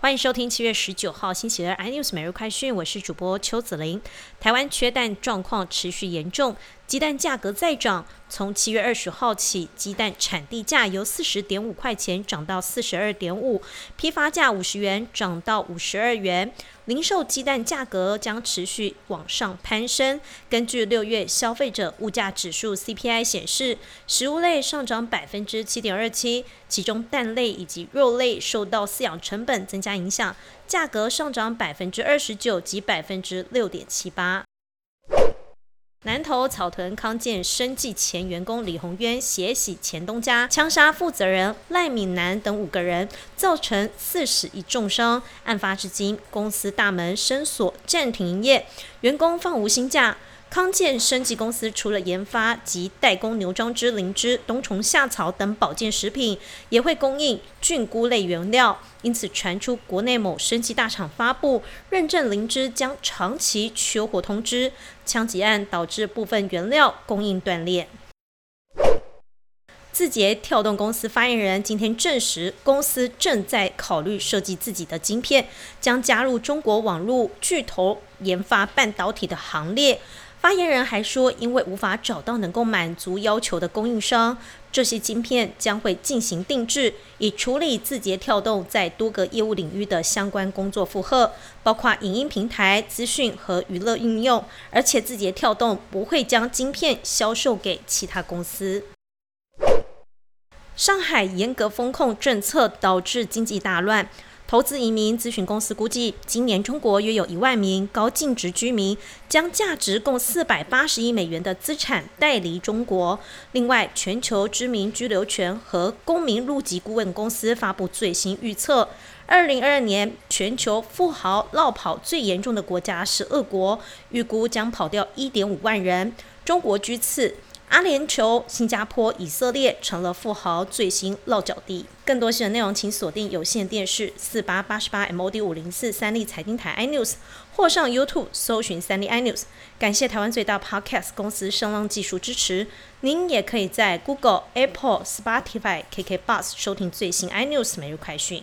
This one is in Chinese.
欢迎收听七月十九号星期二 iNews 每日快讯，我是主播邱子玲。台湾缺蛋状况持续严重，鸡蛋价格再涨。从七月二十号起，鸡蛋产地价由四十点五块钱涨到四十二点五，批发价五十元涨到五十二元，零售鸡蛋价格将持续往上攀升。根据六月消费者物价指数 CPI 显示，食物类上涨百分之七点二七，其中蛋类以及肉类受到饲养成本增加影响，价格上涨百分之二十九及百分之六点七八。南投草屯康健生技前员工李宏渊血洗前东家，枪杀负责人赖敏南等五个人，造成四死一重伤。案发至今，公司大门深锁，暂停营业，员工放无薪假。康健生技公司除了研发及代工牛樟芝、灵芝、冬虫夏草等保健食品，也会供应菌菇类原料。因此传出国内某生技大厂发布认证灵芝将长期缺货通知，枪击案导致部分原料供应断裂。字节跳动公司发言人今天证实，公司正在考虑设计自己的晶片，将加入中国网络巨头研发半导体的行列。发言人还说，因为无法找到能够满足要求的供应商，这些晶片将会进行定制，以处理字节跳动在多个业务领域的相关工作负荷，包括影音平台、资讯和娱乐应用。而且字节跳动不会将晶片销售给其他公司。上海严格风控政策导致经济大乱。投资移民咨询公司估计，今年中国约有一万名高净值居民将价值共四百八十亿美元的资产带离中国。另外，全球知名居留权和公民入籍顾问公司发布最新预测：二零二二年全球富豪落跑最严重的国家是俄国，预估将跑掉一点五万人，中国居次。阿联酋、新加坡、以色列成了富豪最新落脚地。更多新闻内容，请锁定有线电视四八八十八 MOD 五零四三立财经台 iNews，或上 YouTube 搜寻三立 iNews。感谢台湾最大 Podcast 公司声浪技术支持。您也可以在 Google、Apple、Spotify、KK Bus 收听最新 iNews 每日快讯。